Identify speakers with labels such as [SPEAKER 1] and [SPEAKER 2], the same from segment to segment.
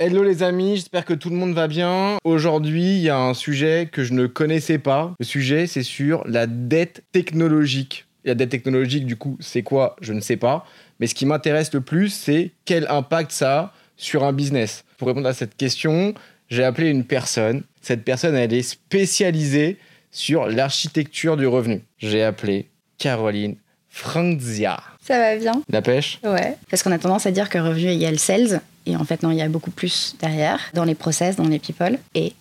[SPEAKER 1] Hello les amis, j'espère que tout le monde va bien. Aujourd'hui, il y a un sujet que je ne connaissais pas. Le sujet, c'est sur la dette technologique. La dette technologique, du coup, c'est quoi? Je ne sais pas. Mais ce qui m'intéresse le plus, c'est quel impact ça a sur un business. Pour répondre à cette question, j'ai appelé une personne. Cette personne, elle est spécialisée sur l'architecture du revenu. J'ai appelé Caroline Franzia.
[SPEAKER 2] Ça va bien?
[SPEAKER 1] La pêche?
[SPEAKER 2] Ouais. Parce qu'on a tendance à dire que revenu égale sales. Et en fait, non, il y a beaucoup plus derrière, dans les process, dans les people et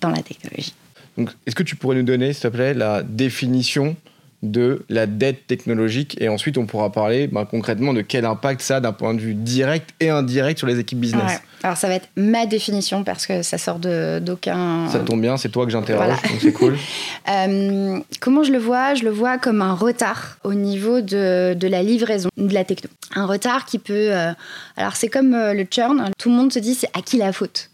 [SPEAKER 2] dans la technologie.
[SPEAKER 1] Donc, est-ce que tu pourrais nous donner, s'il te plaît, la définition de la dette technologique et ensuite on pourra parler ben, concrètement de quel impact ça a d'un point de vue direct et indirect sur les équipes business.
[SPEAKER 2] Ouais. Alors ça va être ma définition parce que ça sort d'aucun...
[SPEAKER 1] Ça tombe bien, c'est toi que j'interroge,
[SPEAKER 2] Voilà.
[SPEAKER 1] donc c'est cool.
[SPEAKER 2] Euh, comment je le vois? Je le vois comme un retard au niveau de, de la livraison de la techno. Un retard qui peut... euh, alors c'est comme euh, le churn, tout le monde se dit c'est à qui la faute?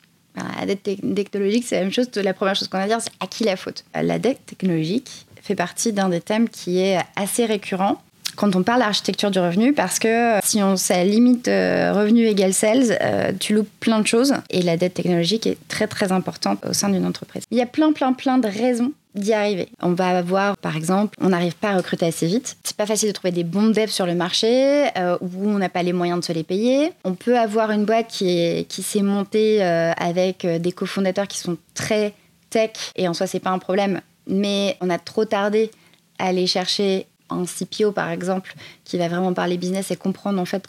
[SPEAKER 2] La dette tec- technologique, c'est la même chose. La première chose qu'on va dire, c'est à qui la faute? La dette technologique fait partie d'un des thèmes qui est assez récurrent quand on parle d'architecture du revenu, parce que si on ça limite euh, revenu égale sales, euh, tu loupes plein de choses et la dette technologique est très très importante au sein d'une entreprise. Il y a plein plein plein de raisons d'y arriver. On va avoir, par exemple, on n'arrive pas à recruter assez vite. C'est pas facile de trouver des bons devs sur le marché euh, où on n'a pas les moyens de se les payer. On peut avoir une boîte qui est- qui s'est montée euh, avec euh, des cofondateurs qui sont très tech et en soi c'est pas un problème, mais on a trop tardé à aller chercher un CPO par exemple qui va vraiment parler business et comprendre en fait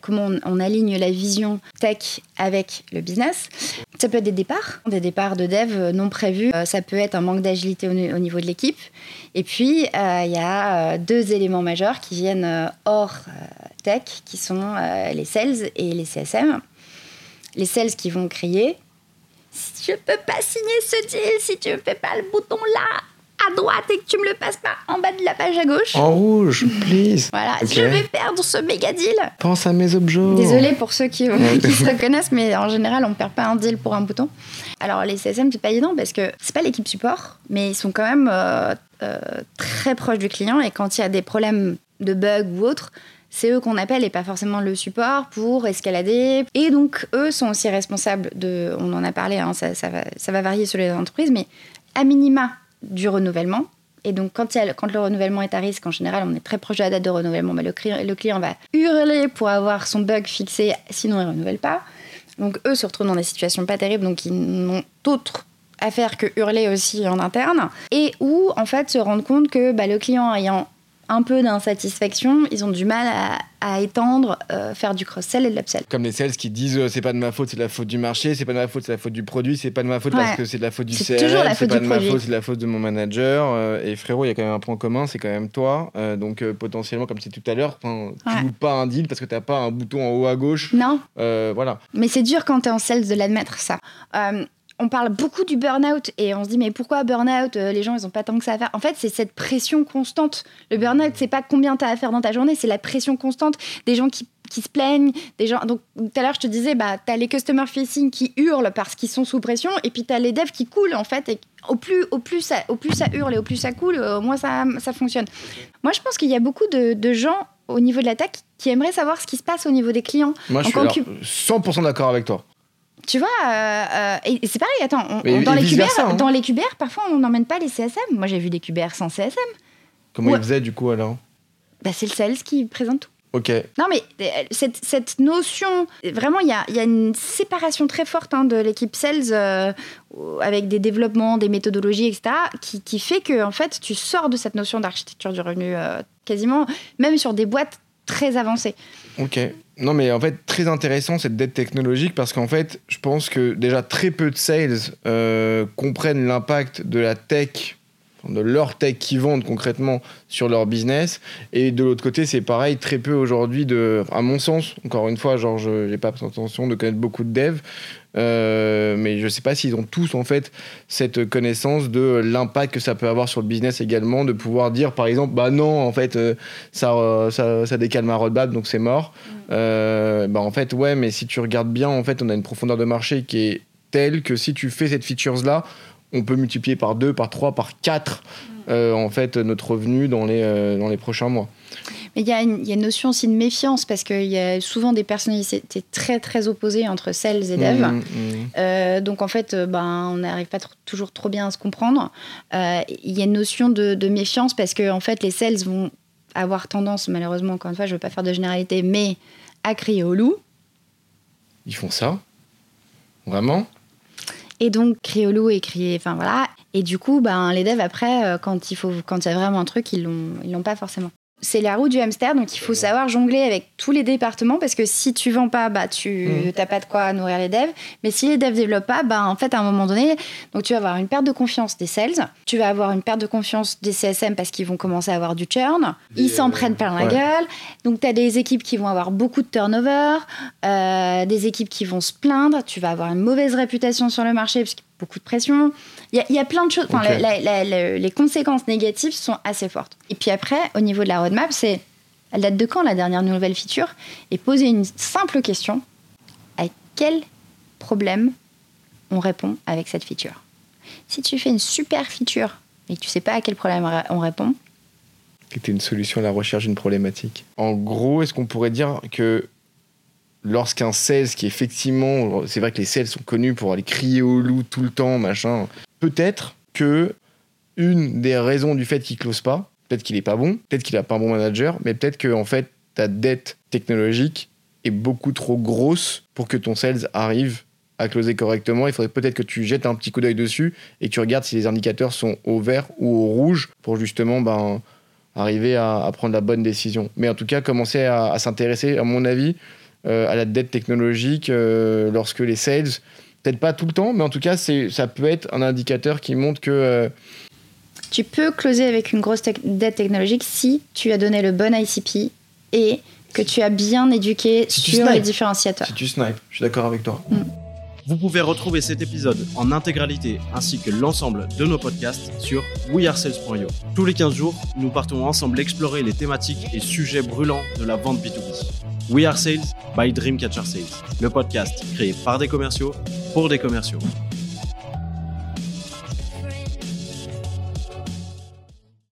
[SPEAKER 2] comment on, aligne la vision tech avec le business. Ça peut être des départs, des départs de dev non prévus. Euh, ça peut être un manque d'agilité au, ni- au niveau de l'équipe. Et puis euh, il y a euh, deux éléments majeurs qui viennent hors tech, qui sont les sales et les CSM. Les sales qui vont crier je peux pas signer ce deal si tu me fais pas le bouton là à droite et que tu me le passes pas en bas de la page à gauche.
[SPEAKER 1] En rouge, please.
[SPEAKER 2] Voilà, je vais perdre ce méga deal.
[SPEAKER 1] Pense à mes objets.
[SPEAKER 2] Désolée pour ceux qui, qui se reconnaissent, mais en général, on perd pas un deal pour un bouton. Alors, les CSM, c'est pas évident parce que c'est pas l'équipe support, mais ils sont quand même euh, euh, très proches du client et quand il y a des problèmes de bugs ou autres, c'est eux qu'on appelle et pas forcément le support pour escalader. Et donc, eux sont aussi responsables de. On en a parlé, hein, ça, va, varier sur les entreprises, mais à minima du renouvellement. Et donc, quand, le- renouvellement est à risque, en général, on est très proche de la date de renouvellement, mais le, client, le client va hurler pour avoir son bug fixé, sinon il ne renouvelle pas. Donc, eux se retrouvent dans des situations pas terribles, donc ils n'ont d'autre à faire que hurler aussi en interne. Et où, en fait, se rendre compte que bah, le client ayant un peu d'insatisfaction, ils ont du mal à, à étendre, euh, faire du cross-sell et de l'upsell.
[SPEAKER 1] Comme les sales qui disent euh, c'est pas de ma faute, c'est de la faute du marché, c'est pas de ma faute, c'est la faute du produit, c'est pas de ma faute parce que c'est de la faute du
[SPEAKER 2] C'est
[SPEAKER 1] CRM,
[SPEAKER 2] toujours la
[SPEAKER 1] c'est
[SPEAKER 2] faute
[SPEAKER 1] pas
[SPEAKER 2] du
[SPEAKER 1] de ma faute, c'est de la faute de mon manager. euh, et frérot, il y a quand même un point commun, c'est quand même toi. Donc potentiellement, comme disais tout à l'heure, tu
[SPEAKER 2] Ouais.
[SPEAKER 1] loupes pas un deal parce que t'as pas un bouton en haut à gauche.
[SPEAKER 2] Non,
[SPEAKER 1] voilà.
[SPEAKER 2] Mais c'est dur quand tu es en sales de l'admettre, ça. On parle beaucoup du burn-out et on se dit, mais pourquoi burn-out Euh, Les gens, ils ont pas tant que ça à faire? En fait, c'est cette pression constante. Le burn-out, c'est pas combien tu as à faire dans ta journée, c'est la pression constante des gens qui, qui se plaignent. Des gens... Donc, tout à l'heure, je te disais, bah, tu as les customer facing qui hurlent parce qu'ils sont sous pression et puis tu as les devs qui coulent, en fait. Et au plus, au, plus ça, au plus ça hurle et au plus ça coule, euh, au moins ça, ça fonctionne. Moi, je pense qu'il y a beaucoup de, de gens au niveau de l'attaque qui aimeraient savoir ce qui se passe au niveau des clients.
[SPEAKER 1] Moi, je suis alors,
[SPEAKER 2] concu-
[SPEAKER 1] 100% d'accord avec toi.
[SPEAKER 2] Tu vois, euh, euh, et c'est pareil, attends, on-
[SPEAKER 1] Mais
[SPEAKER 2] on- dans,
[SPEAKER 1] et
[SPEAKER 2] les
[SPEAKER 1] vice versa,
[SPEAKER 2] QBR,
[SPEAKER 1] hein.
[SPEAKER 2] dans les QBR, parfois on n'emmène pas les CSM. Moi j'ai vu des QBR sans CSM.
[SPEAKER 1] Comment
[SPEAKER 2] Ouais.
[SPEAKER 1] ils faisaient du coup alors?
[SPEAKER 2] Bah, c'est le sales qui présente tout.
[SPEAKER 1] Ok.
[SPEAKER 2] Non, mais euh, cette, cette notion, vraiment, il y y a une séparation très forte hein, de l'équipe sales euh, avec des développements, des méthodologies, etc., qui, qui fait que en fait, tu sors de cette notion d'architecture du revenu euh, quasiment, même sur des boîtes très avancées.
[SPEAKER 1] Ok. Non, mais en fait, très intéressant cette dette technologique parce qu'en fait, je pense que déjà très peu de sales euh, comprennent l'impact de la tech, de leur tech qu'ils vendent concrètement sur leur business. Et de l'autre côté, c'est pareil, très peu aujourd'hui de. À mon sens, encore une fois, genre, je n'ai pas l'intention de connaître beaucoup de devs. euh, mais je sais pas s'ils ont tous en fait cette connaissance de l'impact que ça peut avoir sur le business également, de pouvoir dire par exemple bah non en fait euh, ça, euh, ça, ça décale ma roadmap donc c'est mort. Euh, bah en fait ouais mais si tu regardes bien en fait on a une profondeur de marché qui est telle que si tu fais cette features là on peut multiplier par 2, par 3, par 4 en fait notre revenu dans les, euh, dans les prochains mois.
[SPEAKER 2] Mais il y, a une notion aussi de méfiance parce qu'il y a souvent des personnalités très très opposées entre sales et dev. Mmh, mmh. Euh, donc en fait, euh, ben, on n'arrive pas toujours trop bien à se comprendre. Euh, il y a une notion de, méfiance parce que en fait, les sales vont avoir tendance, malheureusement, encore une fois, je ne veux pas faire de généralité, mais à crier au loup.
[SPEAKER 1] Ils font ça? Vraiment?
[SPEAKER 2] Et donc, loup et crier. Enfin voilà. Et du coup, ben, les devs, après, quand il, faut, quand il y a vraiment un truc, ils ne l'ont pas forcément c'est la roue du hamster, donc il faut savoir jongler avec tous les départements parce que si tu vends pas, bah tu n'as mmh. pas de quoi nourrir les devs. Mais si les devs développent pas, bah en fait à un moment donné, donc tu vas avoir une perte de confiance des sales, tu vas avoir une perte de confiance des CSM parce qu'ils vont commencer à avoir du churn, ils s'en euh, prennent plein la gueule. Donc tu as des équipes qui vont avoir beaucoup de turnover, euh, des équipes qui vont se plaindre, tu vas avoir une mauvaise réputation sur le marché parce beaucoup de pression. Il y, a plein de choses. les conséquences négatives sont assez fortes. Et puis après, au niveau de la roadmap, c'est elle date de quand la dernière nouvelle feature? Et poser une simple question à quel problème on répond avec cette feature? Si tu fais une super feature et que tu sais pas à quel problème on répond,
[SPEAKER 1] c'était une solution à la recherche d'une problématique. En gros, est-ce qu'on pourrait dire que lorsqu'un sales qui effectivement, c'est vrai que les sales sont connus pour aller crier au loup tout le temps, machin, peut-être que une des raisons du fait qu'il close pas, peut-être qu'il est pas bon, peut-être qu'il a pas un bon manager, mais peut-être que en fait ta dette technologique est beaucoup trop grosse pour que ton sales arrive à closer correctement. Il faudrait peut-être que tu jettes un petit coup d'œil dessus et que tu regardes si les indicateurs sont au vert ou au rouge pour justement ben, arriver à, prendre la bonne décision. Mais en tout cas, commencer à s'intéresser, à mon avis, à la dette technologique euh, lorsque les sales, peut-être pas tout le temps, mais en tout cas, ça peut être un indicateur qui montre que... Euh,
[SPEAKER 2] tu peux closer avec une grosse dette technologique si tu as donné le bon ICP et que tu as bien éduqué sur les différenciateurs.
[SPEAKER 1] Si tu snipes, je suis d'accord avec toi. Mm.
[SPEAKER 3] Vous pouvez retrouver cet épisode en intégralité ainsi que l'ensemble de nos podcasts sur wearesales.io. Tous les 15 jours, nous partons ensemble explorer les thématiques et sujets brûlants de la vente B2B. We Are Sales by Dreamcatcher Sales, le podcast créé par des commerciaux pour des commerciaux.